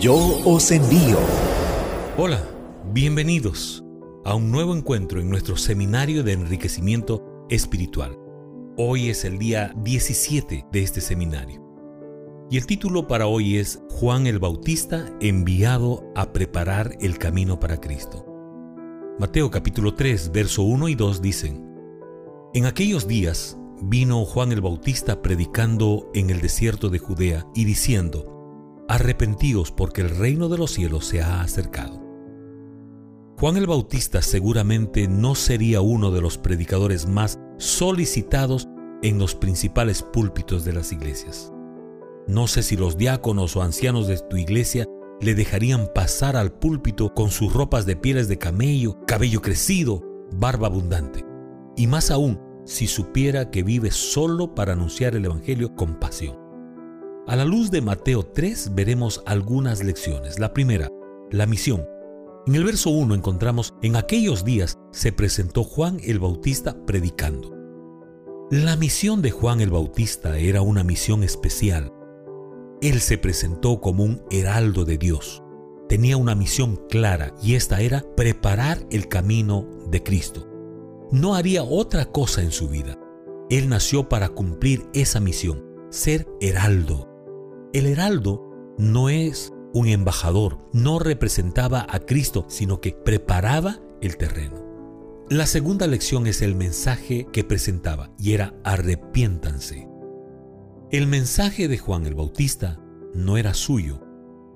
Yo os envío. Hola, bienvenidos a un nuevo encuentro en nuestro seminario de enriquecimiento espiritual. Hoy es el día 17 de este seminario. Y el título para hoy es Juan el Bautista enviado a preparar el camino para Cristo. Mateo capítulo 3, verso 1 y 2 dicen, En aquellos días vino Juan el Bautista predicando en el desierto de Judea y diciendo, Arrepentíos porque el reino de los cielos se ha acercado. Juan el Bautista seguramente no sería uno de los predicadores más solicitados en los principales púlpitos de las iglesias. No sé si los diáconos o ancianos de tu iglesia le dejarían pasar al púlpito con sus ropas de pieles de camello, cabello crecido, barba abundante. Y más aún, si supiera que vive solo para anunciar el Evangelio con pasión. A la luz de Mateo 3 veremos algunas lecciones. La primera, la misión. En el verso 1 encontramos, en aquellos días se presentó Juan el Bautista predicando. La misión de Juan el Bautista era una misión especial. Él se presentó como un heraldo de Dios. Tenía una misión clara y esta era preparar el camino de Cristo. No haría otra cosa en su vida. Él nació para cumplir esa misión, ser heraldo. El heraldo no es un embajador, no representaba a Cristo, sino que preparaba el terreno. La segunda lección es el mensaje que presentaba y era arrepiéntanse. El mensaje de Juan el Bautista no era suyo.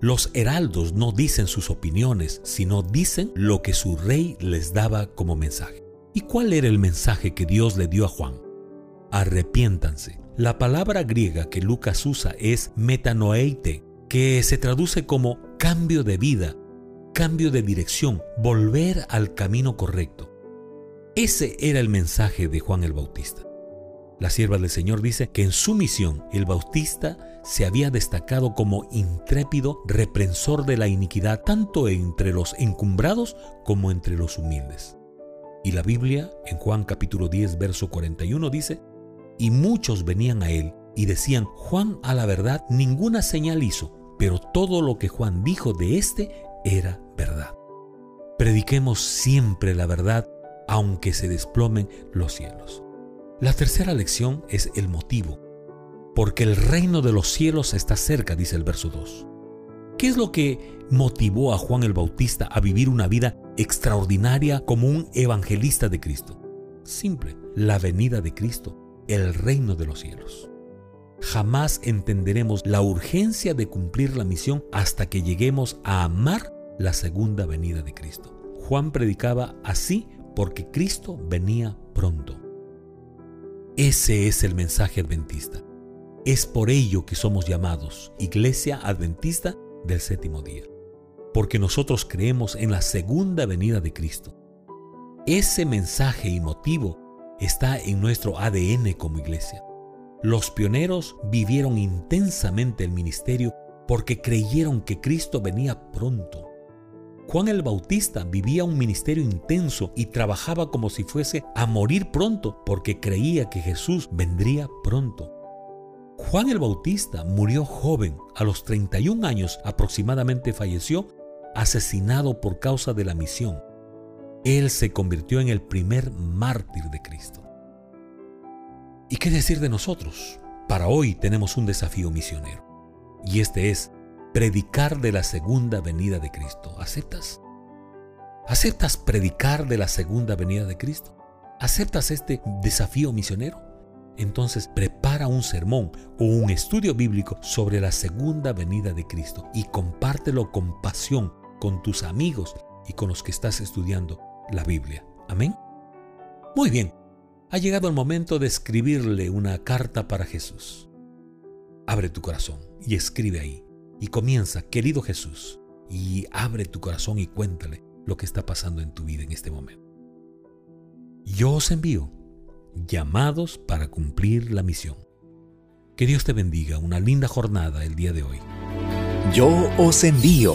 Los heraldos no dicen sus opiniones, sino dicen lo que su rey les daba como mensaje. ¿Y cuál era el mensaje que Dios le dio a Juan? Arrepiéntanse. La palabra griega que Lucas usa es metanoeite, que se traduce como cambio de vida, cambio de dirección, volver al camino correcto. Ese era el mensaje de Juan el Bautista. La sierva del Señor dice que en su misión el Bautista se había destacado como intrépido reprensor de la iniquidad tanto entre los encumbrados como entre los humildes. Y la Biblia, en Juan capítulo 10, verso 41, dice, y muchos venían a él y decían, Juan a la verdad ninguna señal hizo, pero todo lo que Juan dijo de éste era verdad. Prediquemos siempre la verdad, aunque se desplomen los cielos. La tercera lección es el motivo, porque el reino de los cielos está cerca, dice el verso 2. ¿Qué es lo que motivó a Juan el Bautista a vivir una vida extraordinaria como un evangelista de Cristo? Simple, la venida de Cristo el reino de los cielos. Jamás entenderemos la urgencia de cumplir la misión hasta que lleguemos a amar la segunda venida de Cristo. Juan predicaba así porque Cristo venía pronto. Ese es el mensaje adventista. Es por ello que somos llamados Iglesia Adventista del séptimo día, porque nosotros creemos en la segunda venida de Cristo. Ese mensaje y motivo está en nuestro ADN como iglesia. Los pioneros vivieron intensamente el ministerio porque creyeron que Cristo venía pronto. Juan el Bautista vivía un ministerio intenso y trabajaba como si fuese a morir pronto porque creía que Jesús vendría pronto. Juan el Bautista murió joven, a los 31 años aproximadamente falleció, asesinado por causa de la misión. Él se convirtió en el primer mártir de Cristo. ¿Y qué decir de nosotros? Para hoy tenemos un desafío misionero. Y este es predicar de la segunda venida de Cristo. ¿Aceptas? ¿Aceptas predicar de la segunda venida de Cristo? ¿Aceptas este desafío misionero? Entonces prepara un sermón o un estudio bíblico sobre la segunda venida de Cristo y compártelo con pasión con tus amigos y con los que estás estudiando la Biblia. Amén. Muy bien, ha llegado el momento de escribirle una carta para Jesús. Abre tu corazón y escribe ahí. Y comienza, querido Jesús, y abre tu corazón y cuéntale lo que está pasando en tu vida en este momento. Yo os envío, llamados para cumplir la misión. Que Dios te bendiga, una linda jornada el día de hoy. Yo os envío